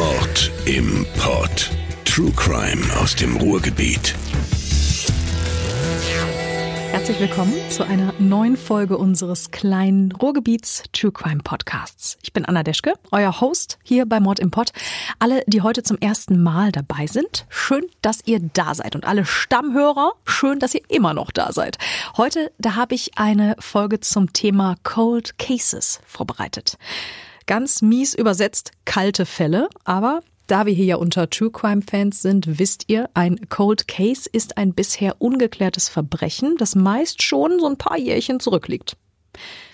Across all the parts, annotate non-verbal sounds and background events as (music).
Mord im Pod. True Crime aus dem Ruhrgebiet. Herzlich willkommen zu einer neuen Folge unseres kleinen Ruhrgebiets True Crime Podcasts. Ich bin Anna Deschke, euer Host hier bei Mord im Pod. Alle, die heute zum ersten Mal dabei sind, schön, dass ihr da seid. Und alle Stammhörer, schön, dass ihr immer noch da seid. Heute, da habe ich eine Folge zum Thema Cold Cases vorbereitet. Ganz mies übersetzt kalte Fälle, aber da wir hier ja unter True Crime Fans sind, wisst ihr, ein Cold Case ist ein bisher ungeklärtes Verbrechen, das meist schon so ein paar Jährchen zurückliegt.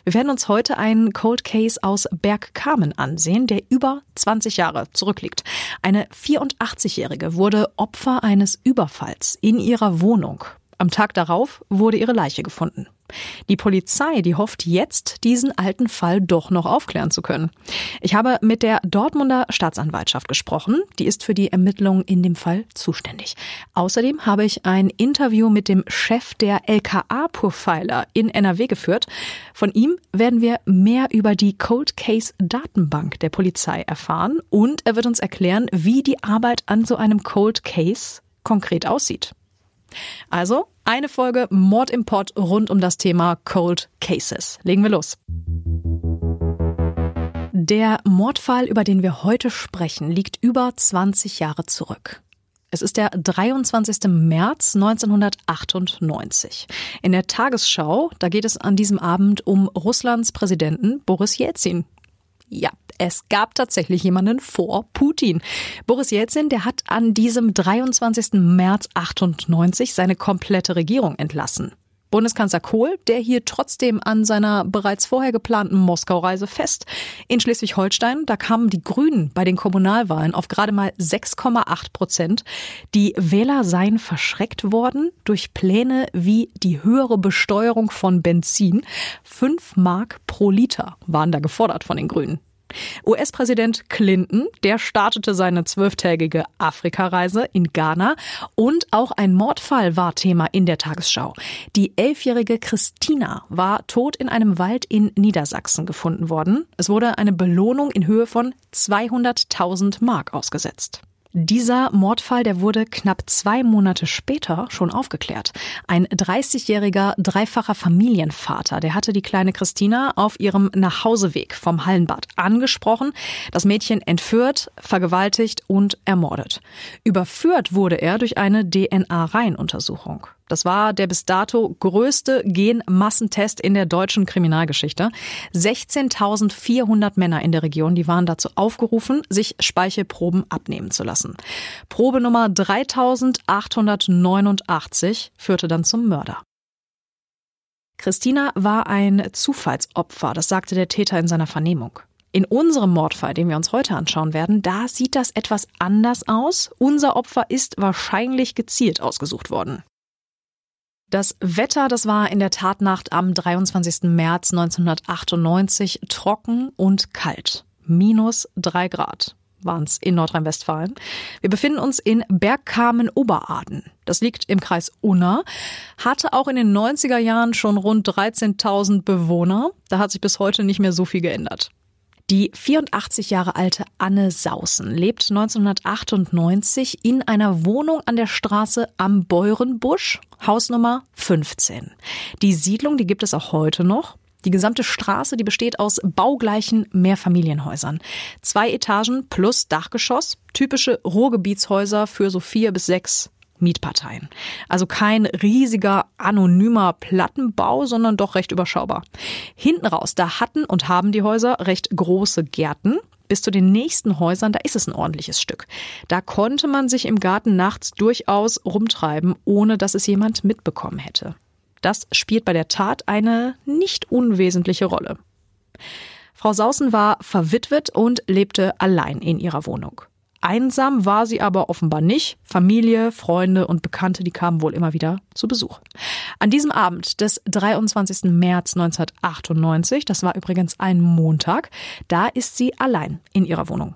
Wir werden uns heute einen Cold Case aus Bergkamen ansehen, der über 20 Jahre zurückliegt. Eine 84-Jährige wurde Opfer eines Überfalls in ihrer Wohnung. Am Tag darauf wurde ihre Leiche gefunden. Die Polizei, die hofft jetzt, diesen alten Fall doch noch aufklären zu können. Ich habe mit der Dortmunder Staatsanwaltschaft gesprochen. Die ist für die Ermittlungen in dem Fall zuständig. Außerdem habe ich ein Interview mit dem Chef der LKA-Profiler in NRW geführt. Von ihm werden wir mehr über die Cold Case Datenbank der Polizei erfahren und er wird uns erklären, wie die Arbeit an so einem Cold Case konkret aussieht. Also eine Folge Mord im Pott rund um das Thema Cold Cases. Legen wir los. Der Mordfall, über den wir heute sprechen, liegt über 20 Jahre zurück. Es ist der 23. März 1998. In der Tagesschau, da geht es an diesem Abend um Russlands Präsidenten Boris Jelzin. Ja, es gab tatsächlich jemanden vor Putin. Boris Jelzin, der hat an diesem 23. März 98 seine komplette Regierung entlassen. Bundeskanzler Kohl, der hier trotzdem an seiner bereits vorher geplanten Moskau-Reise fest. In Schleswig-Holstein, da kamen die Grünen bei den Kommunalwahlen auf gerade mal 6,8 Prozent. Die Wähler seien verschreckt worden durch Pläne wie die höhere Besteuerung von Benzin. Fünf Mark pro Liter waren da gefordert von den Grünen. US-Präsident Clinton, der startete seine zwölftägige Afrikareise in Ghana und auch ein Mordfall war Thema in der Tagesschau. Die elfjährige Christina war tot in einem Wald in Niedersachsen gefunden worden. Es wurde eine Belohnung in Höhe von 200.000 Mark ausgesetzt. Dieser Mordfall, der wurde knapp zwei Monate später schon aufgeklärt. Ein 30-jähriger, dreifacher Familienvater, der hatte die kleine Christina auf ihrem Nachhauseweg vom Hallenbad angesprochen, das Mädchen entführt, vergewaltigt und ermordet. Überführt wurde er durch eine DNA-Reihenuntersuchung. Das war der bis dato größte Genmassentest in der deutschen Kriminalgeschichte. 16.400 Männer in der Region, die waren dazu aufgerufen, sich Speichelproben abnehmen zu lassen. Probe Nummer 3889 führte dann zum Mörder. Christina war ein Zufallsopfer, das sagte der Täter in seiner Vernehmung. In unserem Mordfall, den wir uns heute anschauen werden, da sieht das etwas anders aus. Unser Opfer ist wahrscheinlich gezielt ausgesucht worden. Das Wetter, das war in der Tatnacht am 23. März 1998 trocken und kalt. Minus drei Grad waren es in Nordrhein-Westfalen. Wir befinden uns in Bergkamen-Oberaden. Das liegt im Kreis Unna, hatte auch in den 90er Jahren schon rund 13.000 Bewohner. Da hat sich bis heute nicht mehr so viel geändert. Die 84 Jahre alte Anne Sausen lebt 1998 in einer Wohnung an der Straße am Beurenbusch, Hausnummer 15. Die Siedlung, die gibt es auch heute noch. Die gesamte Straße, die besteht aus baugleichen Mehrfamilienhäusern. Zwei Etagen plus Dachgeschoss, typische Ruhrgebietshäuser für so vier bis sechs Mietparteien. Also kein riesiger anonymer Plattenbau, sondern doch recht überschaubar. Hinten raus, da hatten und haben die Häuser recht große Gärten. Bis zu den nächsten Häusern, da ist es ein ordentliches Stück. Da konnte man sich im Garten nachts durchaus rumtreiben, ohne dass es jemand mitbekommen hätte. Das spielt bei der Tat eine nicht unwesentliche Rolle. Frau Sausen war verwitwet und lebte allein in ihrer Wohnung. Einsam war sie aber offenbar nicht. Familie, Freunde und Bekannte, die kamen wohl immer wieder zu Besuch. An diesem Abend des 23. März 1998, das war übrigens ein Montag, da ist sie allein in ihrer Wohnung.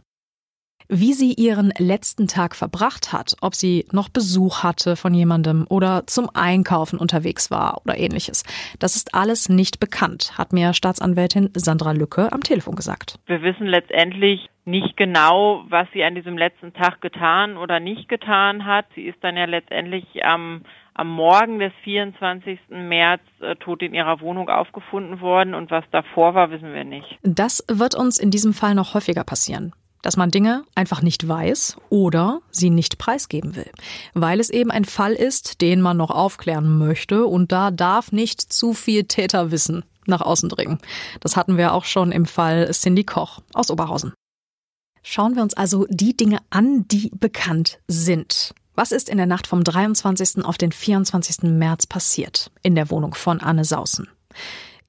Wie sie ihren letzten Tag verbracht hat, ob sie noch Besuch hatte von jemandem oder zum Einkaufen unterwegs war oder ähnliches. Das ist alles nicht bekannt, hat mir Staatsanwältin Sandra Lücke am Telefon gesagt. Wir wissen letztendlich nicht genau, was sie an diesem letzten Tag getan oder nicht getan hat. Sie ist dann ja letztendlich am am Morgen des 24. März äh, tot in ihrer Wohnung aufgefunden worden und was davor war, wissen wir nicht. Das wird uns in diesem Fall noch häufiger passieren dass man Dinge einfach nicht weiß oder sie nicht preisgeben will, weil es eben ein Fall ist, den man noch aufklären möchte und da darf nicht zu viel Täterwissen nach außen dringen. Das hatten wir auch schon im Fall Cindy Koch aus Oberhausen. Schauen wir uns also die Dinge an, die bekannt sind. Was ist in der Nacht vom 23. auf den 24. März passiert in der Wohnung von Anne Sausen?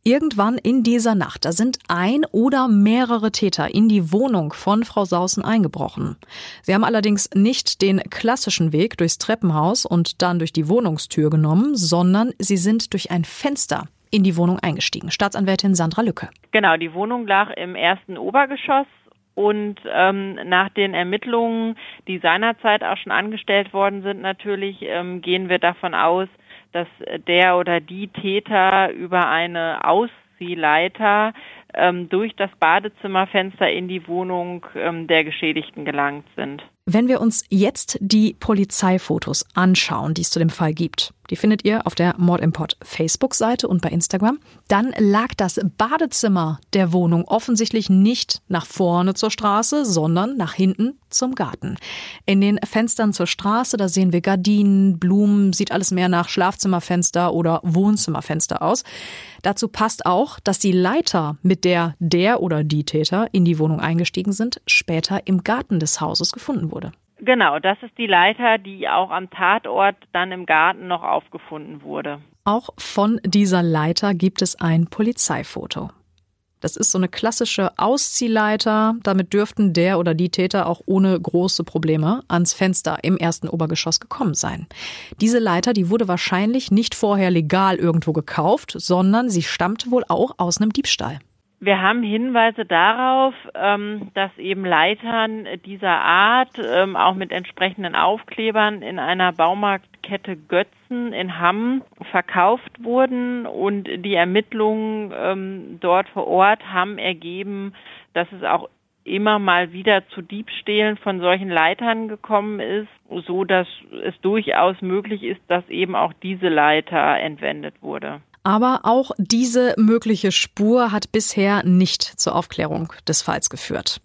Irgendwann in dieser Nacht, da sind ein oder mehrere Täter in die Wohnung von Frau Sausen eingebrochen. Sie haben allerdings nicht den klassischen Weg durchs Treppenhaus und dann durch die Wohnungstür genommen, sondern sie sind durch ein Fenster in die Wohnung eingestiegen. Staatsanwältin Sandra Lücke. Genau, die Wohnung lag im ersten Obergeschoss und ähm, nach den Ermittlungen, die seinerzeit auch schon angestellt worden sind, natürlich ähm, gehen wir davon aus, dass der oder die Täter über eine Ausziehleiter ähm, durch das Badezimmerfenster in die Wohnung ähm, der Geschädigten gelangt sind. Wenn wir uns jetzt die Polizeifotos anschauen, die es zu dem Fall gibt, die findet ihr auf der Mordimport Facebook-Seite und bei Instagram, dann lag das Badezimmer der Wohnung offensichtlich nicht nach vorne zur Straße, sondern nach hinten zum Garten. In den Fenstern zur Straße, da sehen wir Gardinen, Blumen, sieht alles mehr nach Schlafzimmerfenster oder Wohnzimmerfenster aus. Dazu passt auch, dass die Leiter, mit der der oder die Täter in die Wohnung eingestiegen sind, später im Garten des Hauses gefunden wurde. Genau, das ist die Leiter, die auch am Tatort dann im Garten noch aufgefunden wurde. Auch von dieser Leiter gibt es ein Polizeifoto. Das ist so eine klassische Ausziehleiter. Damit dürften der oder die Täter auch ohne große Probleme ans Fenster im ersten Obergeschoss gekommen sein. Diese Leiter, die wurde wahrscheinlich nicht vorher legal irgendwo gekauft, sondern sie stammt wohl auch aus einem Diebstahl. Wir haben Hinweise darauf, ähm, dass eben Leitern dieser Art, ähm, auch mit entsprechenden Aufklebern in einer Baumarktkette Götzen in Hamm verkauft wurden und die Ermittlungen ähm, dort vor Ort haben ergeben, dass es auch immer mal wieder zu Diebstählen von solchen Leitern gekommen ist, so dass es durchaus möglich ist, dass eben auch diese Leiter entwendet wurde. Aber auch diese mögliche Spur hat bisher nicht zur Aufklärung des Falls geführt.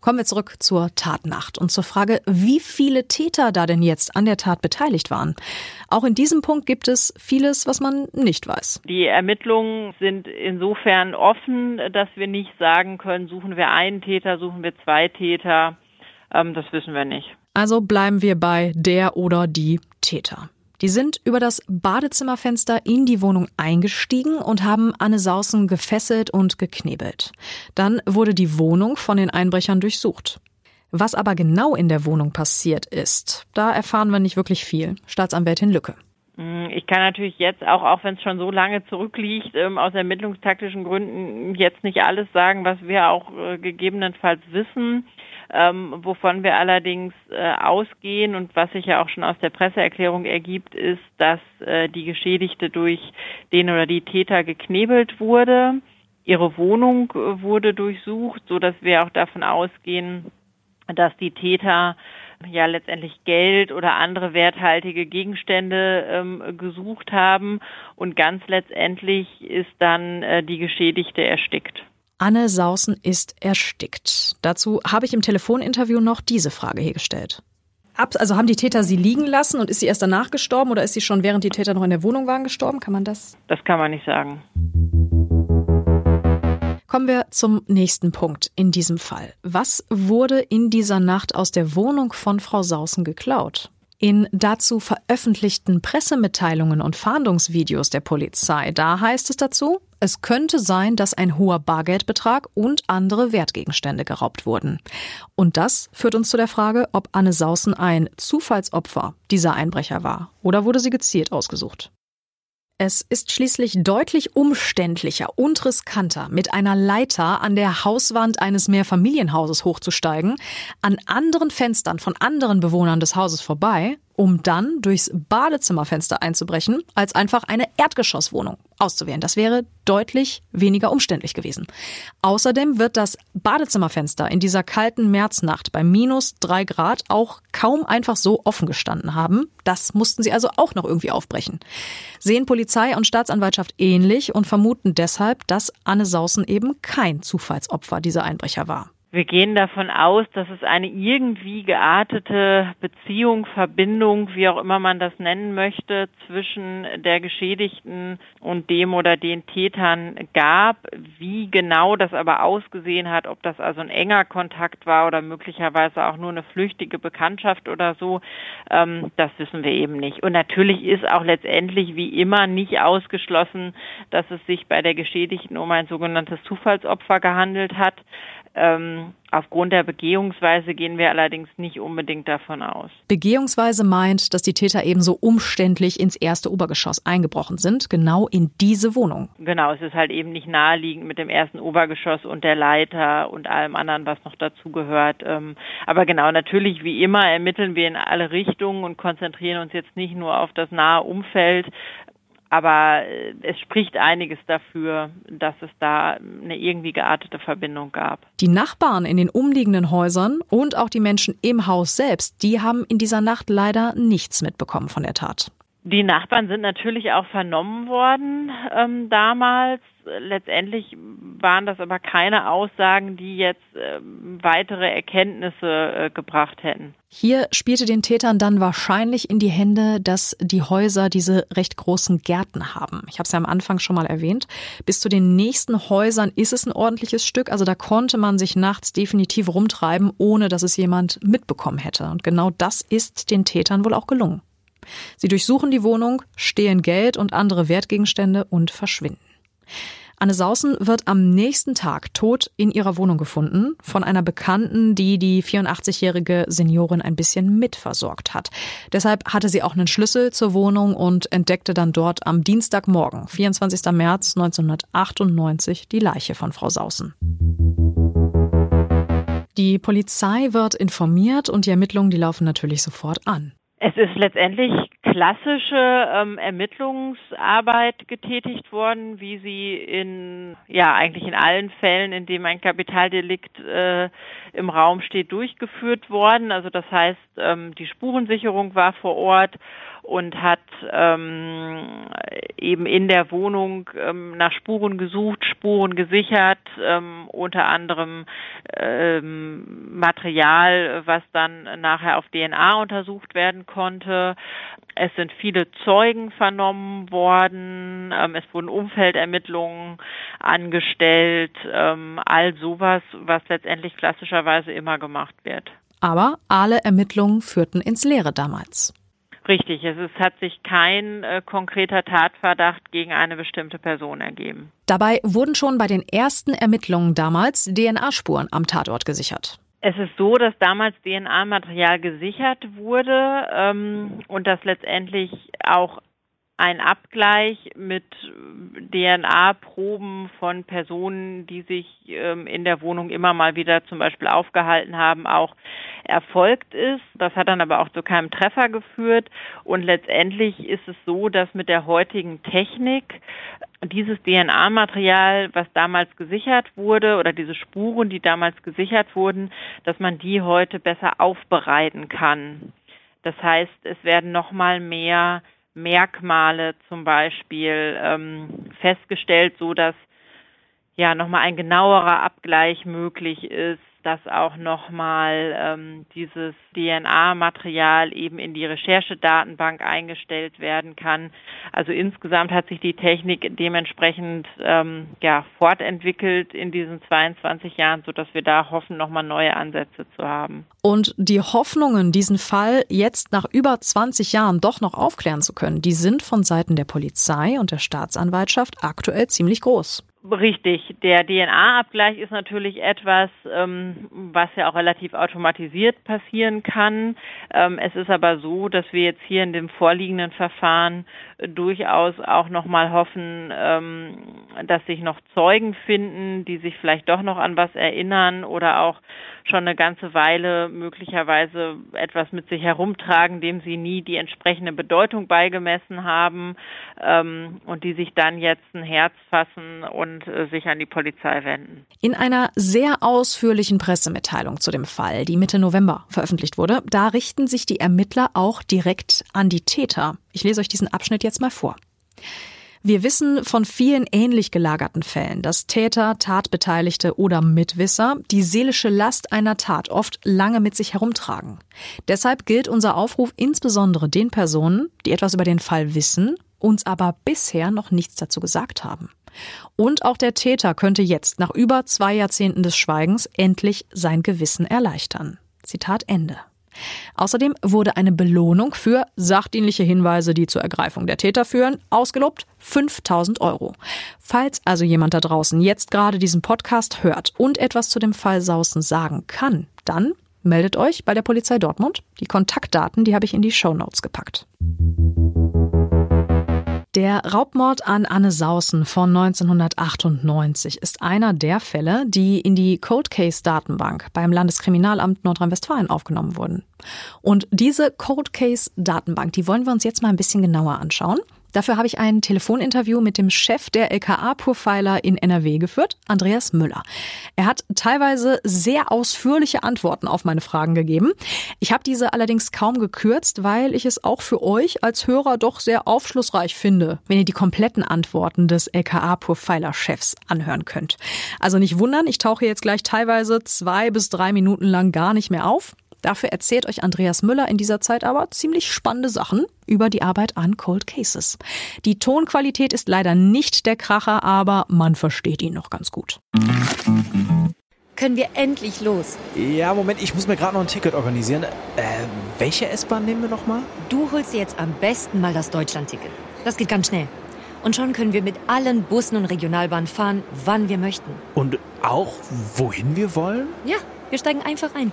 Kommen wir zurück zur Tatnacht und zur Frage, wie viele Täter da denn jetzt an der Tat beteiligt waren. Auch in diesem Punkt gibt es vieles, was man nicht weiß. Die Ermittlungen sind insofern offen, dass wir nicht sagen können, suchen wir einen Täter, suchen wir zwei Täter. Ähm, das wissen wir nicht. Also bleiben wir bei der oder die Täter. Die sind über das Badezimmerfenster in die Wohnung eingestiegen und haben Anne Sausen gefesselt und geknebelt. Dann wurde die Wohnung von den Einbrechern durchsucht. Was aber genau in der Wohnung passiert ist, da erfahren wir nicht wirklich viel. Staatsanwältin Lücke. Hm, ich kann natürlich jetzt auch, auch wenn es schon so lange zurückliegt, ähm, aus ermittlungstaktischen Gründen jetzt nicht alles sagen, was wir auch äh, gegebenenfalls wissen. Ähm, wovon wir allerdings äh, ausgehen und was sich ja auch schon aus der Presseerklärung ergibt, ist, dass äh, die Geschädigte durch den oder die Täter geknebelt wurde. Ihre Wohnung äh, wurde durchsucht, so dass wir auch davon ausgehen, dass die Täter ja letztendlich Geld oder andere werthaltige Gegenstände ähm, gesucht haben und ganz letztendlich ist dann äh, die Geschädigte erstickt. Anne Sausen ist erstickt. Dazu habe ich im Telefoninterview noch diese Frage hier gestellt. Also haben die Täter sie liegen lassen und ist sie erst danach gestorben oder ist sie schon während die Täter noch in der Wohnung waren gestorben? Kann man das? Das kann man nicht sagen. Kommen wir zum nächsten Punkt in diesem Fall. Was wurde in dieser Nacht aus der Wohnung von Frau Sausen geklaut? In dazu veröffentlichten Pressemitteilungen und Fahndungsvideos der Polizei, da heißt es dazu, es könnte sein, dass ein hoher Bargeldbetrag und andere Wertgegenstände geraubt wurden. Und das führt uns zu der Frage, ob Anne Sausen ein Zufallsopfer dieser Einbrecher war oder wurde sie gezielt ausgesucht. Es ist schließlich deutlich umständlicher und riskanter, mit einer Leiter an der Hauswand eines Mehrfamilienhauses hochzusteigen, an anderen Fenstern von anderen Bewohnern des Hauses vorbei um dann durchs Badezimmerfenster einzubrechen, als einfach eine Erdgeschosswohnung auszuwählen. Das wäre deutlich weniger umständlich gewesen. Außerdem wird das Badezimmerfenster in dieser kalten Märznacht bei minus drei Grad auch kaum einfach so offen gestanden haben. Das mussten sie also auch noch irgendwie aufbrechen. Sehen Polizei und Staatsanwaltschaft ähnlich und vermuten deshalb, dass Anne Sausen eben kein Zufallsopfer dieser Einbrecher war. Wir gehen davon aus, dass es eine irgendwie geartete Beziehung, Verbindung, wie auch immer man das nennen möchte, zwischen der Geschädigten und dem oder den Tätern gab. Wie genau das aber ausgesehen hat, ob das also ein enger Kontakt war oder möglicherweise auch nur eine flüchtige Bekanntschaft oder so, ähm, das wissen wir eben nicht. Und natürlich ist auch letztendlich wie immer nicht ausgeschlossen, dass es sich bei der Geschädigten um ein sogenanntes Zufallsopfer gehandelt hat. Ähm, aufgrund der Begehungsweise gehen wir allerdings nicht unbedingt davon aus. Begehungsweise meint, dass die Täter ebenso umständlich ins erste Obergeschoss eingebrochen sind, genau in diese Wohnung. Genau, es ist halt eben nicht naheliegend mit dem ersten Obergeschoss und der Leiter und allem anderen, was noch dazu gehört. Ähm, aber genau, natürlich wie immer ermitteln wir in alle Richtungen und konzentrieren uns jetzt nicht nur auf das nahe Umfeld, aber äh, es spricht einiges dafür, dass es da eine irgendwie geartete Verbindung gab. Die Nachbarn in den umliegenden Häusern und auch die Menschen im Haus selbst, die haben in dieser Nacht leider nichts mitbekommen von der Tat. Die Nachbarn sind natürlich auch vernommen worden ähm, damals. Letztendlich waren das aber keine Aussagen, die jetzt äh, weitere Erkenntnisse äh, gebracht hätten. Hier spielte den Tätern dann wahrscheinlich in die Hände, dass die Häuser diese recht großen Gärten haben. Ich habe es ja am Anfang schon mal erwähnt. Bis zu den nächsten Häusern ist es ein ordentliches Stück. Also da konnte man sich nachts definitiv rumtreiben, ohne dass es jemand mitbekommen hätte. Und genau das ist den Tätern wohl auch gelungen. Sie durchsuchen die Wohnung, stehlen Geld und andere Wertgegenstände und verschwinden. Anne Sausen wird am nächsten Tag tot in ihrer Wohnung gefunden von einer Bekannten, die die 84-jährige Seniorin ein bisschen mitversorgt hat. Deshalb hatte sie auch einen Schlüssel zur Wohnung und entdeckte dann dort am Dienstagmorgen, 24. März 1998, die Leiche von Frau Sausen. Die Polizei wird informiert und die Ermittlungen, die laufen natürlich sofort an. Es ist letztendlich klassische ähm, Ermittlungsarbeit getätigt worden, wie sie in ja eigentlich in allen Fällen, in denen ein Kapitaldelikt äh, im Raum steht, durchgeführt worden. Also das heißt, ähm, die Spurensicherung war vor Ort und hat ähm, eben in der Wohnung ähm, nach Spuren gesucht, Spuren gesichert, ähm, unter anderem ähm, Material, was dann nachher auf DNA untersucht werden konnte. Es sind viele Zeugen vernommen worden, ähm, es wurden Umfeldermittlungen angestellt, ähm, all sowas, was letztendlich klassischerweise immer gemacht wird. Aber alle Ermittlungen führten ins Leere damals. Richtig, es ist, hat sich kein äh, konkreter Tatverdacht gegen eine bestimmte Person ergeben. Dabei wurden schon bei den ersten Ermittlungen damals DNA-Spuren am Tatort gesichert. Es ist so, dass damals DNA-Material gesichert wurde ähm, und dass letztendlich auch ein Abgleich mit DNA-Proben von Personen, die sich ähm, in der Wohnung immer mal wieder zum Beispiel aufgehalten haben, auch erfolgt ist. Das hat dann aber auch zu keinem Treffer geführt. Und letztendlich ist es so, dass mit der heutigen Technik dieses DNA-Material, was damals gesichert wurde, oder diese Spuren, die damals gesichert wurden, dass man die heute besser aufbereiten kann. Das heißt, es werden nochmal mehr Merkmale zum Beispiel ähm, festgestellt, so dass ja nochmal ein genauerer Abgleich möglich ist dass auch nochmal ähm, dieses DNA-Material eben in die Recherchedatenbank eingestellt werden kann. Also insgesamt hat sich die Technik dementsprechend ähm, ja, fortentwickelt in diesen 22 Jahren, sodass wir da hoffen, nochmal neue Ansätze zu haben. Und die Hoffnungen, diesen Fall jetzt nach über 20 Jahren doch noch aufklären zu können, die sind von Seiten der Polizei und der Staatsanwaltschaft aktuell ziemlich groß. Richtig, der DNA-Abgleich ist natürlich etwas, ähm, was ja auch relativ automatisiert passieren kann. Ähm, es ist aber so, dass wir jetzt hier in dem vorliegenden Verfahren durchaus auch nochmal hoffen, ähm, dass sich noch Zeugen finden, die sich vielleicht doch noch an was erinnern oder auch schon eine ganze Weile möglicherweise etwas mit sich herumtragen, dem sie nie die entsprechende Bedeutung beigemessen haben und die sich dann jetzt ein Herz fassen und äh, sich an die Polizei wenden. In einer sehr ausführlichen Pressemitteilung zu dem Fall, die Mitte November veröffentlicht wurde, da richten sich die Ermittler auch direkt an die Täter. Ich lese euch diesen Abschnitt jetzt mal vor. Wir wissen von vielen ähnlich gelagerten Fällen, dass Täter, Tatbeteiligte oder Mitwisser die seelische Last einer Tat oft lange mit sich herumtragen. Deshalb gilt unser Aufruf insbesondere den Personen, die etwas über den Fall wissen, uns aber bisher noch nichts dazu gesagt haben. Und auch der Täter könnte jetzt nach über zwei Jahrzehnten des Schweigens endlich sein Gewissen erleichtern. Zitat Ende. Außerdem wurde eine Belohnung für sachdienliche Hinweise, die zur Ergreifung der Täter führen, ausgelobt 5000 Euro. Falls also jemand da draußen jetzt gerade diesen Podcast hört und etwas zu dem Fall Sausen sagen kann, dann meldet euch bei der Polizei Dortmund. Die Kontaktdaten, die habe ich in die Show Notes gepackt. Der Raubmord an Anne Sausen von 1998 ist einer der Fälle, die in die Cold Case Datenbank beim Landeskriminalamt Nordrhein-Westfalen aufgenommen wurden. Und diese Cold Case Datenbank, die wollen wir uns jetzt mal ein bisschen genauer anschauen. Dafür habe ich ein Telefoninterview mit dem Chef der LKA-Profiler in NRW geführt, Andreas Müller. Er hat teilweise sehr ausführliche Antworten auf meine Fragen gegeben. Ich habe diese allerdings kaum gekürzt, weil ich es auch für euch als Hörer doch sehr aufschlussreich finde, wenn ihr die kompletten Antworten des LKA-Profiler-Chefs anhören könnt. Also nicht wundern, ich tauche jetzt gleich teilweise zwei bis drei Minuten lang gar nicht mehr auf. Dafür erzählt euch Andreas Müller in dieser Zeit aber ziemlich spannende Sachen über die Arbeit an Cold Cases. Die Tonqualität ist leider nicht der Kracher, aber man versteht ihn noch ganz gut. Können wir endlich los? Ja, Moment, ich muss mir gerade noch ein Ticket organisieren. Äh, welche S-Bahn nehmen wir nochmal? Du holst dir jetzt am besten mal das Deutschland-Ticket. Das geht ganz schnell. Und schon können wir mit allen Bussen und Regionalbahnen fahren, wann wir möchten. Und auch wohin wir wollen? Ja, wir steigen einfach ein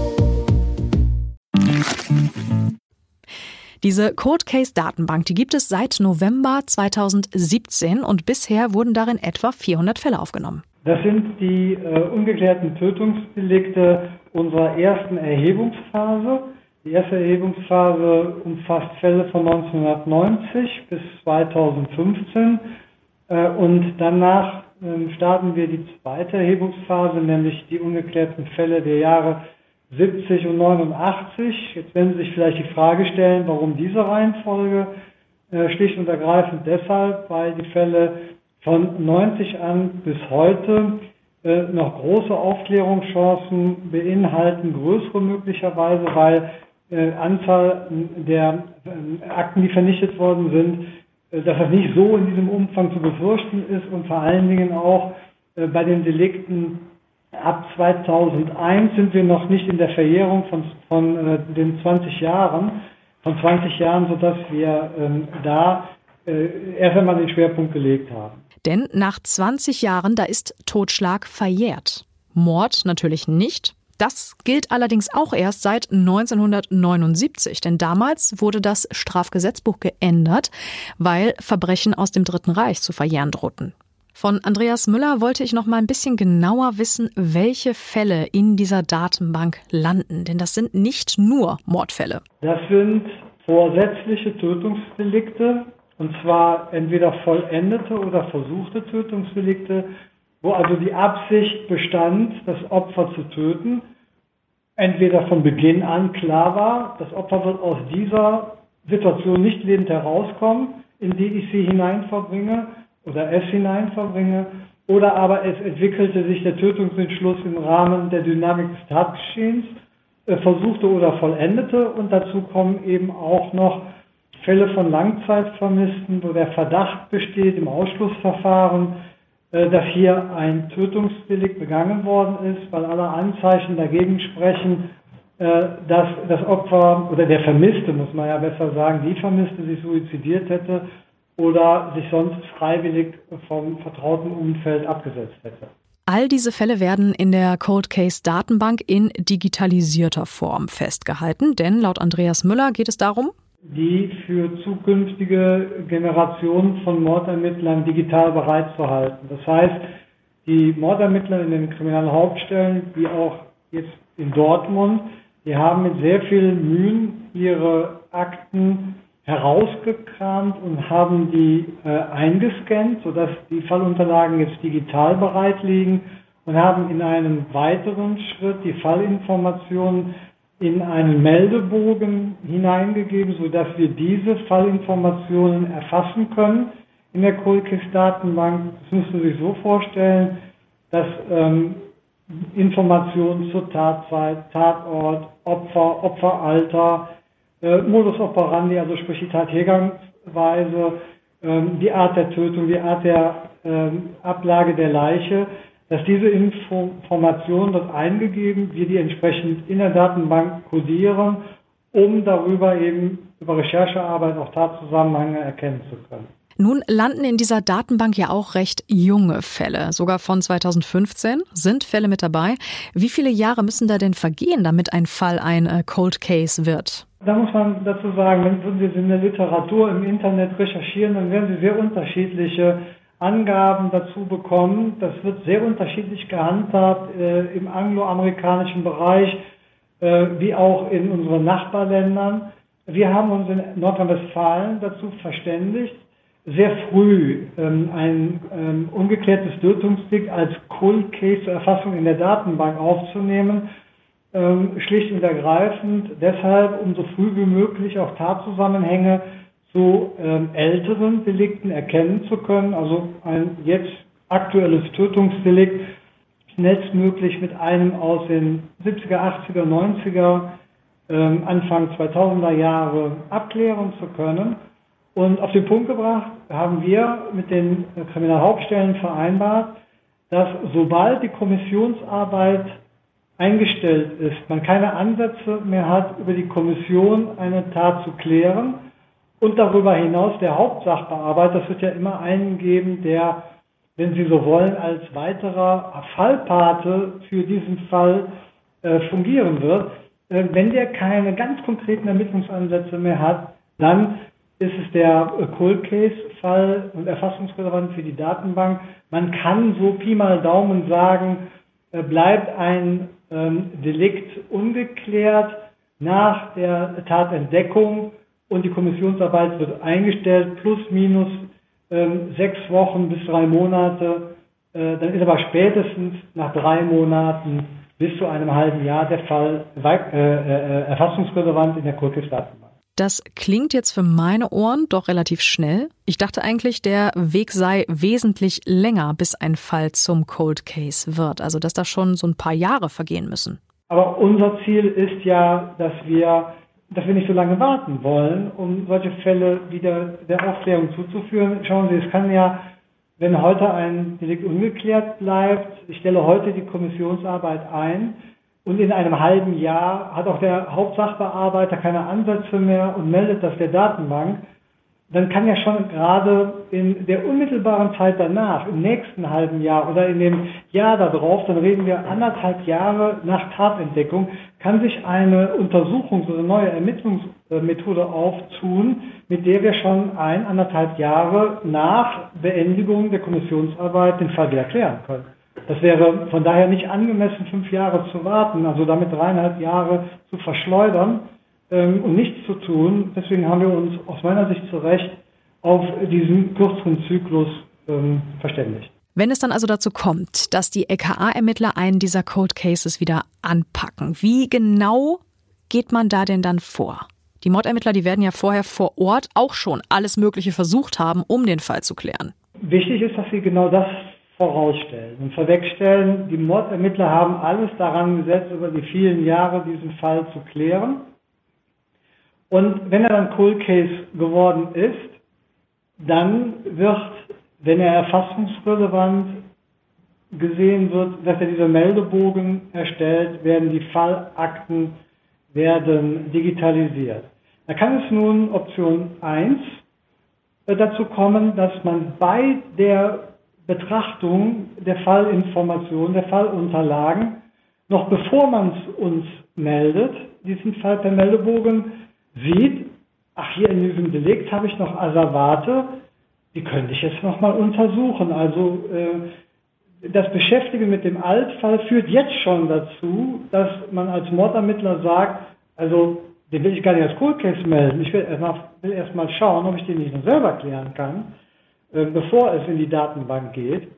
Diese Cold Case Datenbank, die gibt es seit November 2017 und bisher wurden darin etwa 400 Fälle aufgenommen. Das sind die äh, ungeklärten Tötungsdelikte unserer ersten Erhebungsphase. Die erste Erhebungsphase umfasst Fälle von 1990 bis 2015 äh, und danach äh, starten wir die zweite Erhebungsphase, nämlich die ungeklärten Fälle der Jahre 70 und 89. Jetzt werden Sie sich vielleicht die Frage stellen, warum diese Reihenfolge? Äh, schlicht und ergreifend deshalb, weil die Fälle von 90 an bis heute äh, noch große Aufklärungschancen beinhalten, größere möglicherweise, weil äh, Anzahl der Akten, die vernichtet worden sind, dass das nicht so in diesem Umfang zu befürchten ist und vor allen Dingen auch bei den Delikten ab 2001 sind wir noch nicht in der Verjährung von, von äh, den 20 Jahren, von 20 Jahren, sodass wir ähm, da äh, erst einmal den Schwerpunkt gelegt haben. Denn nach 20 Jahren, da ist Totschlag verjährt. Mord natürlich nicht. Das gilt allerdings auch erst seit 1979, denn damals wurde das Strafgesetzbuch geändert, weil Verbrechen aus dem Dritten Reich zu verjähren drohten. Von Andreas Müller wollte ich noch mal ein bisschen genauer wissen, welche Fälle in dieser Datenbank landen, denn das sind nicht nur Mordfälle. Das sind vorsätzliche Tötungsdelikte und zwar entweder vollendete oder versuchte Tötungsdelikte, wo also die Absicht bestand, das Opfer zu töten, entweder von Beginn an klar war, das Opfer wird aus dieser Situation nicht lebend herauskommen, in die ich sie hinein verbringe, oder es hinein verbringe oder aber es entwickelte sich der Tötungsentschluss im Rahmen der Dynamik des Tatgeschehens, äh, versuchte oder vollendete. Und dazu kommen eben auch noch Fälle von Langzeitvermissten, wo der Verdacht besteht im Ausschlussverfahren, äh, dass hier ein Tötungsdelikt begangen worden ist, weil alle Anzeichen dagegen sprechen, äh, dass das Opfer oder der Vermisste, muss man ja besser sagen, die Vermisste sich suizidiert hätte oder sich sonst freiwillig vom vertrauten Umfeld abgesetzt hätte. All diese Fälle werden in der Cold Case Datenbank in digitalisierter Form festgehalten, denn laut Andreas Müller geht es darum, die für zukünftige Generationen von Mordermittlern digital bereitzuhalten. Das heißt, die Mordermittler in den Kriminalhauptstellen, wie auch jetzt in Dortmund, die haben mit sehr viel Mühen ihre Akten herausgekramt und haben die äh, eingescannt, sodass die Fallunterlagen jetzt digital bereit liegen und haben in einem weiteren Schritt die Fallinformationen in einen Meldebogen hineingegeben, sodass wir diese Fallinformationen erfassen können in der Kohlkis-Datenbank. Das müssen Sie sich so vorstellen, dass ähm, Informationen zur Tatzeit, Tatort, Opfer, Opferalter, äh, Modus operandi, also sprich die Tathergangsweise, ähm, die Art der Tötung, die Art der ähm, Ablage der Leiche, dass diese Informationen dort eingegeben, wir die entsprechend in der Datenbank kodieren, um darüber eben über Recherchearbeit auch Tatzusammenhänge erkennen zu können. Nun landen in dieser Datenbank ja auch recht junge Fälle, sogar von 2015 sind Fälle mit dabei. Wie viele Jahre müssen da denn vergehen, damit ein Fall ein äh, Cold Case wird? Da muss man dazu sagen, wenn Sie in der Literatur im Internet recherchieren, dann werden Sie sehr unterschiedliche Angaben dazu bekommen. Das wird sehr unterschiedlich gehandhabt äh, im angloamerikanischen Bereich äh, wie auch in unseren Nachbarländern. Wir haben uns in Nordrhein-Westfalen dazu verständigt, sehr früh ähm, ein ähm, ungeklärtes Tötungsdelikt als Cold Case zur Erfassung in der Datenbank aufzunehmen ähm, schlicht und ergreifend deshalb, um so früh wie möglich auch Tatzusammenhänge zu ähm, älteren Delikten erkennen zu können. Also ein jetzt aktuelles Tötungsdelikt schnellstmöglich mit einem aus den 70er, 80er, 90er, ähm, Anfang 2000er Jahre abklären zu können. Und auf den Punkt gebracht haben wir mit den Kriminalhauptstellen vereinbart, dass sobald die Kommissionsarbeit eingestellt ist, man keine Ansätze mehr hat, über die Kommission eine Tat zu klären und darüber hinaus der Hauptsachbearbeiter, es wird ja immer einen geben, der, wenn Sie so wollen, als weiterer Fallpate für diesen Fall äh, fungieren wird. Äh, wenn der keine ganz konkreten Ermittlungsansätze mehr hat, dann ist es der äh, Cold Case Fall und erfassungsrelevant für die Datenbank. Man kann so Pi mal Daumen sagen, äh, bleibt ein Delikt ungeklärt nach der Tatentdeckung und die Kommissionsarbeit wird eingestellt, plus minus ähm, sechs Wochen bis drei Monate. Äh, dann ist aber spätestens nach drei Monaten bis zu einem halben Jahr der Fall äh, äh, erfassungsrelevant in der Kultusdatenbank. Das klingt jetzt für meine Ohren doch relativ schnell. Ich dachte eigentlich, der Weg sei wesentlich länger, bis ein Fall zum Cold Case wird. Also, dass da schon so ein paar Jahre vergehen müssen. Aber unser Ziel ist ja, dass wir, dass wir nicht so lange warten wollen, um solche Fälle wieder der Aufklärung zuzuführen. Schauen Sie, es kann ja, wenn heute ein Delikt ungeklärt bleibt, ich stelle heute die Kommissionsarbeit ein, und in einem halben Jahr hat auch der Hauptsachbearbeiter keine Ansätze mehr und meldet das der Datenbank, dann kann ja schon gerade in der unmittelbaren Zeit danach, im nächsten halben Jahr oder in dem Jahr darauf, dann reden wir anderthalb Jahre nach Tatentdeckung, kann sich eine Untersuchung, so eine neue Ermittlungsmethode auftun, mit der wir schon ein, anderthalb Jahre nach Beendigung der Kommissionsarbeit den Fall wieder klären können. Das wäre von daher nicht angemessen, fünf Jahre zu warten, also damit dreieinhalb Jahre zu verschleudern ähm, und nichts zu tun. Deswegen haben wir uns aus meiner Sicht zu Recht auf diesen kürzeren Zyklus ähm, verständigt. Wenn es dann also dazu kommt, dass die LKA-Ermittler einen dieser Cold Cases wieder anpacken, wie genau geht man da denn dann vor? Die Mordermittler, die werden ja vorher vor Ort auch schon alles Mögliche versucht haben, um den Fall zu klären. Wichtig ist, dass sie genau das vorausstellen und vorwegstellen, die Mordermittler haben alles daran gesetzt, über die vielen Jahre diesen Fall zu klären. Und wenn er dann Cold Case geworden ist, dann wird, wenn er erfassungsrelevant gesehen wird, dass er dieser Meldebogen erstellt, werden die Fallakten werden digitalisiert. Da kann es nun Option 1 äh, dazu kommen, dass man bei der Betrachtung der Fallinformation, der Fallunterlagen, noch bevor man es uns meldet, diesen Fall per Meldebogen sieht, ach hier in diesem Delikt habe ich noch Asservate, die könnte ich jetzt nochmal untersuchen. Also äh, das Beschäftigen mit dem Altfall führt jetzt schon dazu, dass man als Mordermittler sagt, also den will ich gar nicht als Cold Case melden, ich will erstmal erst schauen, ob ich den nicht noch selber klären kann. Äh, bevor es in die Datenbank geht.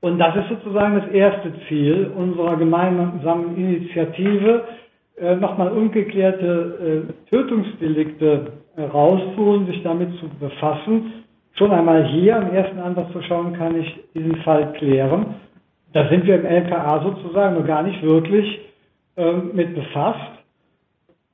Und das ist sozusagen das erste Ziel unserer gemeinsamen Initiative, äh, nochmal ungeklärte äh, Tötungsdelikte rauszuholen, sich damit zu befassen. Schon einmal hier im ersten Ansatz zu schauen, kann ich diesen Fall klären. Da sind wir im LKA sozusagen noch gar nicht wirklich mit befasst.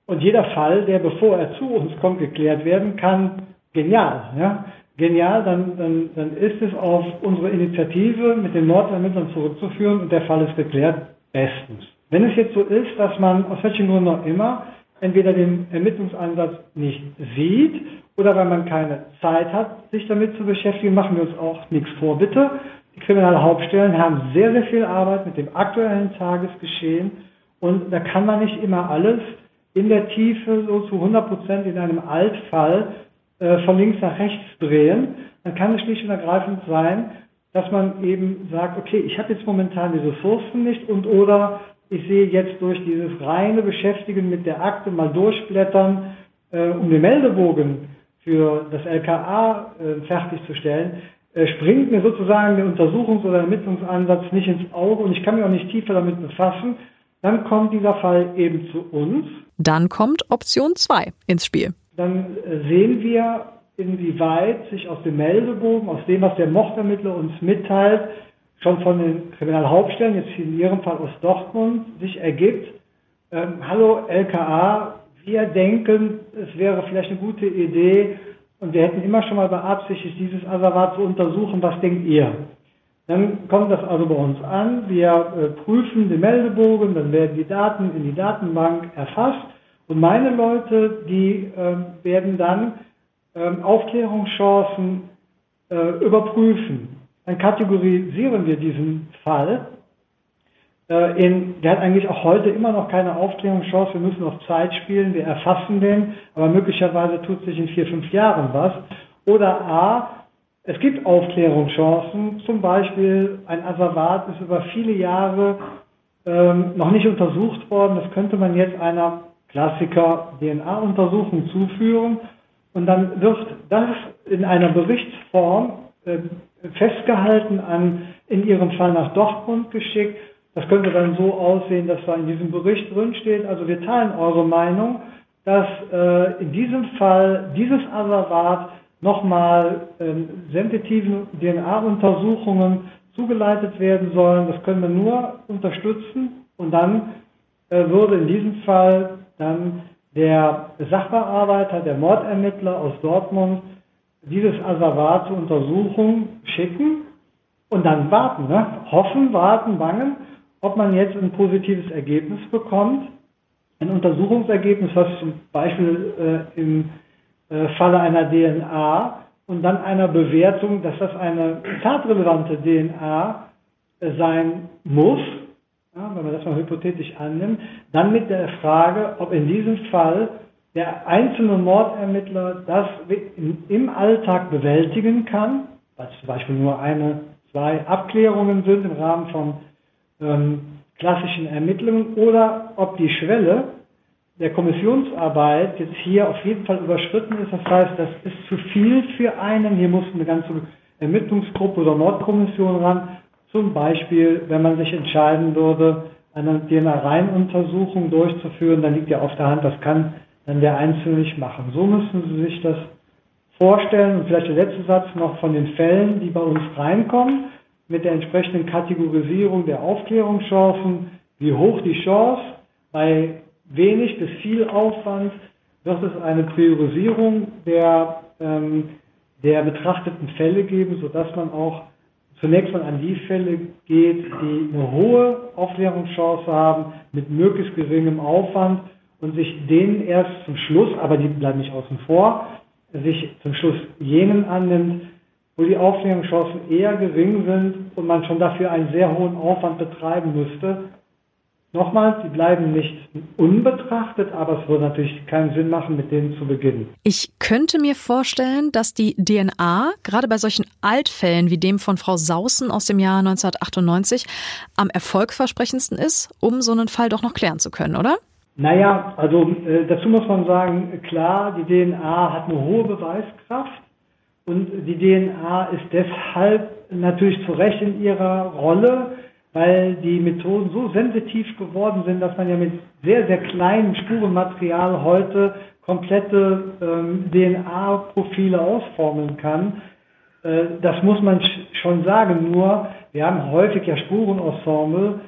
Und jeder Fall, der bevor er zu uns kommt, geklärt werden kann, genial. Ja? Genial, dann, dann, dann ist es auf unsere Initiative mit den Mordermittlern zurückzuführen und der Fall ist geklärt, bestens. Wenn es jetzt so ist, dass man aus welchen Gründen auch immer entweder den Ermittlungsansatz nicht sieht oder weil man keine Zeit hat, sich damit zu beschäftigen, machen wir uns auch nichts vor, bitte. Die Kriminalhauptstellen haben sehr, sehr viel Arbeit mit dem aktuellen Tagesgeschehen und da kann man nicht immer alles in der Tiefe so zu 100 Prozent in einem Altfall äh, von links nach rechts drehen, dann kann es schlicht und ergreifend sein, dass man eben sagt, okay, ich habe jetzt momentan die Ressourcen nicht und oder ich sehe jetzt durch dieses reine Beschäftigen mit der Akte mal durchblättern, äh, um den Meldebogen für das LKA äh, fertigzustellen, äh, springt mir sozusagen der Untersuchungs- oder Ermittlungsansatz nicht ins Auge und ich kann mich auch nicht tiefer damit befassen, dann kommt dieser Fall eben zu uns. Dann kommt Option 2 ins Spiel dann äh, sehen wir, inwieweit sich aus dem Meldebogen, aus dem, was der Mordermittler uns mitteilt, schon von den Kriminalhauptstellen, jetzt in Ihrem Fall aus Dortmund, sich ergibt, ähm, hallo LKA, wir denken, es wäre vielleicht eine gute Idee und wir hätten immer schon mal beabsichtigt, dieses Asservat zu untersuchen, was denkt ihr? Dann kommt das also bei uns an, wir äh, prüfen den Meldebogen, dann werden die Daten in die Datenbank erfasst und meine Leute, die äh, werden dann äh, Aufklärungschancen äh, überprüfen. Dann kategorisieren wir diesen Fall. Äh, in, der hat eigentlich auch heute immer noch keine Aufklärungschance. Wir müssen auf Zeit spielen. Wir erfassen den, aber möglicherweise tut sich in vier, fünf Jahren was. Oder A, es gibt Aufklärungschancen. Zum Beispiel ein Asservat ist über viele Jahre ähm, noch nicht untersucht worden. Das könnte man jetzt einer Klassiker DNA-Untersuchung zuführen und dann wird das in einer Berichtsform äh, festgehalten an, in Ihrem Fall nach Dortmund geschickt. Das könnte dann so aussehen, dass da in diesem Bericht drin steht, also wir teilen eure Meinung, dass äh, in diesem Fall dieses Asservat nochmal äh, sensitiven DNA-Untersuchungen zugeleitet werden sollen. Das können wir nur unterstützen und dann äh, würde in diesem Fall dann der Sachbearbeiter, der Mordermittler aus Dortmund dieses Asservat zur Untersuchung schicken und dann warten, ne? hoffen, warten, bangen, ob man jetzt ein positives Ergebnis bekommt. Ein Untersuchungsergebnis, was zum Beispiel äh, im äh, Falle einer DNA und dann einer Bewertung, dass das eine tatrelevante DNA äh, sein muss, ja, wenn man das mal hypothetisch annimmt, dann mit der Frage, ob in diesem Fall der einzelne Mordermittler das im Alltag bewältigen kann, weil es zum Beispiel nur eine, zwei Abklärungen sind im Rahmen von ähm, klassischen Ermittlungen, oder ob die Schwelle der Kommissionsarbeit jetzt hier auf jeden Fall überschritten ist. Das heißt, das ist zu viel für einen. Hier muss eine ganze Ermittlungsgruppe oder Mordkommission ran. Zum Beispiel, wenn man sich entscheiden würde, eine DNA-Reihenuntersuchung durchzuführen, dann liegt ja auf der Hand, das kann dann der Einzelne nicht machen. So müssen Sie sich das vorstellen. Und vielleicht der letzte Satz noch von den Fällen, die bei uns reinkommen. mit der entsprechenden Kategorisierung der Aufklärungschancen, wie hoch die Chance, bei wenig bis viel Aufwand wird es eine Priorisierung der, ähm, der betrachteten Fälle geben, sodass man auch zunächst mal an die Fälle geht, die eine hohe Aufklärungschance haben, mit möglichst geringem Aufwand und sich denen erst zum Schluss, aber die bleiben nicht außen vor, sich zum Schluss jenen annimmt, wo die Aufklärungschancen eher gering sind und man schon dafür einen sehr hohen Aufwand betreiben müsste. Nochmals, sie bleiben nicht unbetrachtet, aber es würde natürlich keinen Sinn machen, mit denen zu beginnen. Ich könnte mir vorstellen, dass die DNA gerade bei solchen Altfällen wie dem von Frau Sausen aus dem Jahr 1998 am erfolgversprechendsten ist, um so einen Fall doch noch klären zu können, oder? Naja, also äh, dazu muss man sagen, klar, die DNA hat eine hohe Beweiskraft und die DNA ist deshalb natürlich zu Recht in ihrer Rolle, weil die Methoden so sensitiv geworden sind, dass man ja mit sehr, sehr kleinem Spurenmaterial heute komplette ähm, DNA-Profile ausformeln kann. Äh, das muss man schon sagen, nur wir haben häufig ja Spurenensemble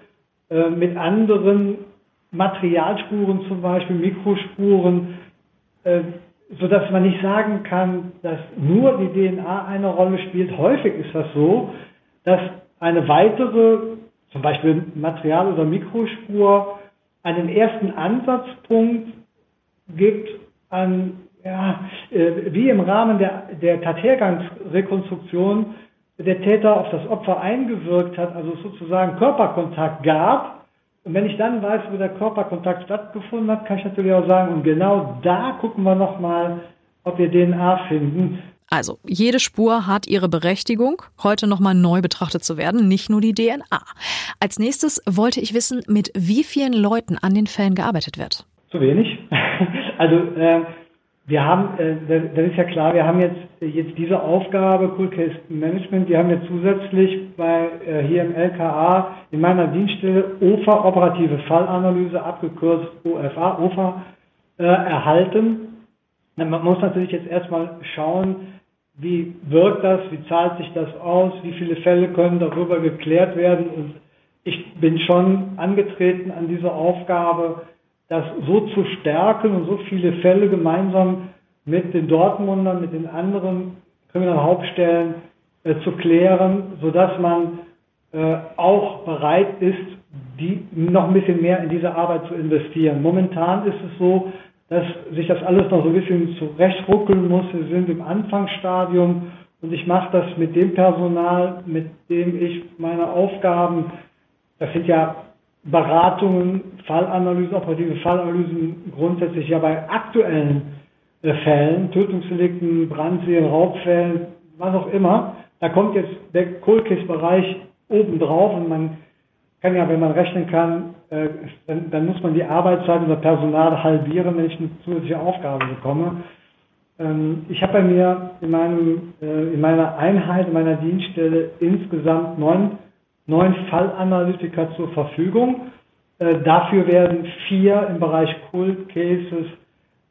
äh, mit anderen Materialspuren zum Beispiel, Mikrospuren, äh, sodass man nicht sagen kann, dass nur die DNA eine Rolle spielt. Häufig ist das so, dass eine weitere, zum Beispiel Material- oder Mikrospur, einen ersten Ansatzpunkt gibt an, ja, äh, wie im Rahmen der, der Tathergangsrekonstruktion der Täter auf das Opfer eingewirkt hat, also sozusagen Körperkontakt gab, und wenn ich dann weiß, wo der Körperkontakt stattgefunden hat, kann ich natürlich auch sagen, und genau da gucken wir nochmal, ob wir DNA finden. Also, jede Spur hat ihre Berechtigung, heute nochmal neu betrachtet zu werden, nicht nur die DNA. Als nächstes wollte ich wissen, mit wie vielen Leuten an den Fällen gearbeitet wird. Zu wenig. (laughs) Also, äh, wir haben, äh, das ist ja klar, wir haben jetzt, jetzt diese Aufgabe, Cool Case Management, die haben wir zusätzlich bei, äh, hier im LKA in meiner Dienststelle OFA, operative Fallanalyse, abgekürzt OFA, OFA, äh, erhalten. Man muss natürlich jetzt erstmal schauen, wie wirkt das, wie zahlt sich das aus, wie viele Fälle können darüber geklärt werden. Und ich bin schon angetreten an diese Aufgabe, das so zu stärken und so viele Fälle gemeinsam mit den Dortmundern, mit den anderen Kriminalhauptstellen äh, zu klären, sodass man äh, auch bereit ist, die noch ein bisschen mehr in diese Arbeit zu investieren. Momentan ist es so, dass sich das alles noch so ein bisschen zurechtruckeln muss. Wir sind im Anfangsstadium und ich mache das mit dem Personal, mit dem ich meine Aufgaben, das sind ja Beratungen, Fallanalysen, operative Fallanalysen grundsätzlich ja bei aktuellen äh, Fällen, Tötungsdelikten, Brandserien, Raubfällen, was auch immer. Da kommt jetzt der Kohlkiss-Bereich obendrauf und man kann ja, wenn man rechnen kann, äh, dann, dann, muss man die Arbeitszeit oder Personal halbieren, wenn ich eine zusätzliche Aufgabe bekomme. Ähm, ich habe bei mir in, meinem, äh, in meiner Einheit, in meiner Dienststelle insgesamt neun neun Fallanalytiker zur Verfügung. Äh, dafür werden vier im Bereich Cold Cases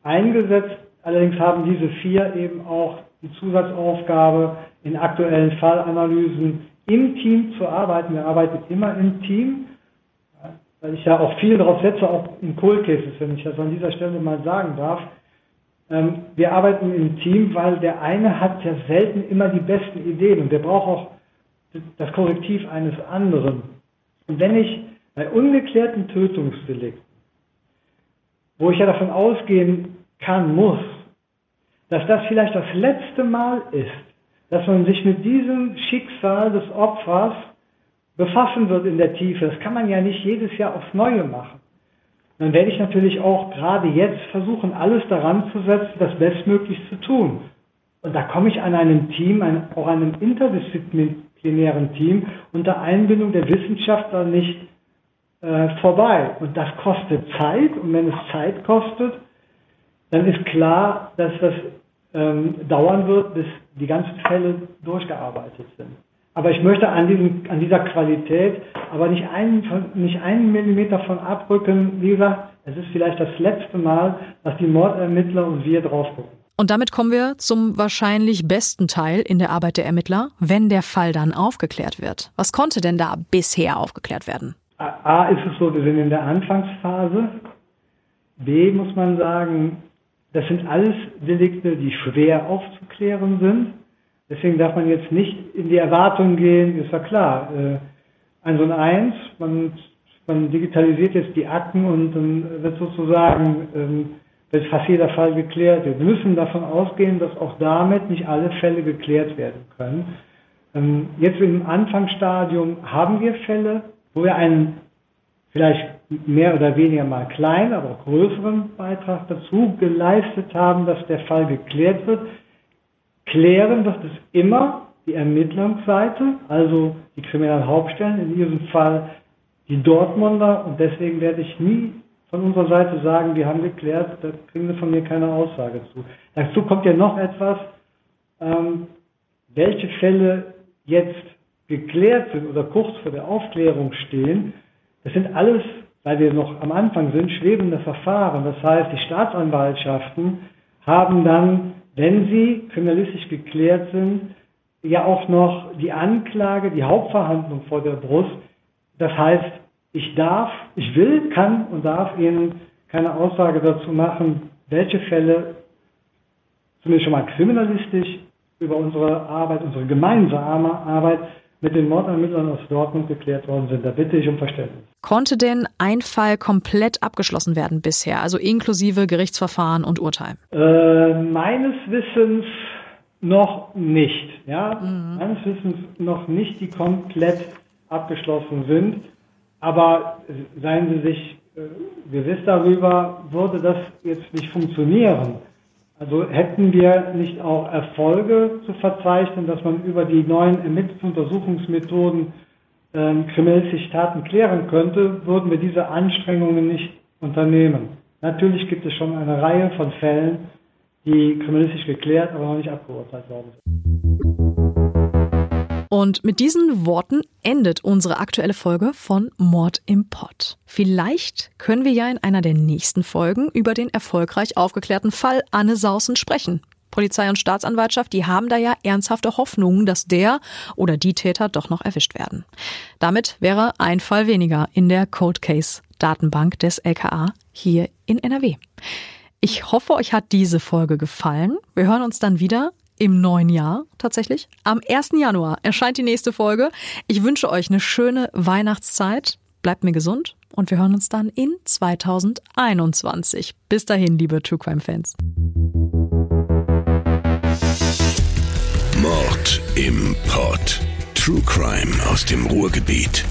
eingesetzt. Allerdings haben diese vier eben auch die Zusatzaufgabe, in aktuellen Fallanalysen im Team zu arbeiten. Wir arbeiten immer im Team, weil ich ja auch viel darauf setze, auch in Cold Cases, wenn ich das an dieser Stelle mal sagen darf. Ähm, wir arbeiten im Team, weil der eine hat ja selten immer die besten Ideen und der braucht auch das Korrektiv eines anderen. Und wenn ich bei ungeklärten Tötungsdelikten, wo ich ja davon ausgehen kann, muss, dass das vielleicht das letzte Mal ist, dass man sich mit diesem Schicksal des Opfers befassen wird in der Tiefe. Das kann man ja nicht jedes Jahr aufs Neue machen. Dann werde ich natürlich auch gerade jetzt versuchen, alles daran zu setzen, das bestmöglich zu tun. Und da komme ich an einem Team, auch einem Interdisziplin disziplinären Team unter Einbindung der Wissenschaftler nicht äh, vorbei. Und das kostet Zeit. Und wenn es Zeit kostet, dann ist klar, dass das ähm, dauern wird, bis die ganzen Fälle durchgearbeitet sind. Aber ich möchte an, diesem, an dieser Qualität aber nicht einen, nicht einen Millimeter von abrücken. Wie gesagt, es ist vielleicht das letzte Mal, dass die Mordermittler und wir drauf gucken. Und damit kommen wir zum wahrscheinlich besten Teil in der Arbeit der Ermittler, wenn der Fall dann aufgeklärt wird. Was konnte denn da bisher aufgeklärt werden? A ist es so, wir sind in der Anfangsphase. B muss man sagen, das sind alles Delikte, die schwer aufzuklären sind. Deswegen darf man jetzt nicht in die Erwartung gehen, ist ja klar, äh, 1 und 1, man, man digitalisiert jetzt die Akten und dann wird sozusagen ähm, wird fast jeder Fall geklärt. Wir müssen davon ausgehen, dass auch damit nicht alle Fälle geklärt werden können. Ähm, jetzt im Anfangsstadium haben wir Fälle, wo wir einen vielleicht mehr oder weniger mal kleinen, aber auch größeren Beitrag dazu geleistet haben, dass der Fall geklärt wird. Klären wird es immer die Ermittlungsseite, also die Kriminalhauptstellen, in diesem Fall die Dortmunder und deswegen werde ich nie von unserer Seite sagen, wir haben geklärt, da kriegen Sie von mir keine Aussage zu. Dazu kommt ja noch etwas, ähm, welche Fälle jetzt geklärt sind oder kurz vor der Aufklärung stehen. Das sind alles, weil wir noch am Anfang sind, schwebende Verfahren. Das heißt, die Staatsanwaltschaften haben dann, wenn sie kriminalistisch geklärt sind, ja auch noch die Anklage, die Hauptverhandlung vor der Brust. Das heißt, ich darf, ich will, kann und darf Ihnen keine Aussage dazu machen, welche Fälle zumindest schon mal kriminalistisch über unsere Arbeit, unsere gemeinsame Arbeit mit den Mordermittlern aus Dortmund geklärt worden sind. Da bitte ich um Verständnis. Konnte denn ein Fall komplett abgeschlossen werden bisher, also inklusive Gerichtsverfahren und Urteil? Äh, meines Wissens noch nicht. Ja? Mhm. Meines Wissens noch nicht, die komplett abgeschlossen sind. Aber seien Sie sich äh, gewiss darüber, würde das jetzt nicht funktionieren. Also hätten wir nicht auch Erfolge zu verzeichnen, dass man über die neuen Ermittlungsuntersuchungsmethoden ähm, kriminalistische Taten klären könnte, würden wir diese Anstrengungen nicht unternehmen. Natürlich gibt es schon eine Reihe von Fällen, die kriminalistisch geklärt, aber noch nicht abgeurteilt worden sind. Und mit diesen Worten endet unsere aktuelle Folge von Mord im Pott. Vielleicht können wir ja in einer der nächsten Folgen über den erfolgreich aufgeklärten Fall Anne Sausen sprechen. Polizei und Staatsanwaltschaft, die haben da ja ernsthafte Hoffnungen, dass der oder die Täter doch noch erwischt werden. Damit wäre ein Fall weniger in der Cold Case Datenbank des LKA hier in NRW. Ich hoffe, euch hat diese Folge gefallen. Wir hören uns dann wieder im neuen Jahr tatsächlich. Am 1. Januar erscheint die nächste Folge. Ich wünsche euch eine schöne Weihnachtszeit. Bleibt mir gesund und wir hören uns dann in 2021. Bis dahin, liebe True Crime Fans. Mord im Pod. True Crime aus dem Ruhrgebiet.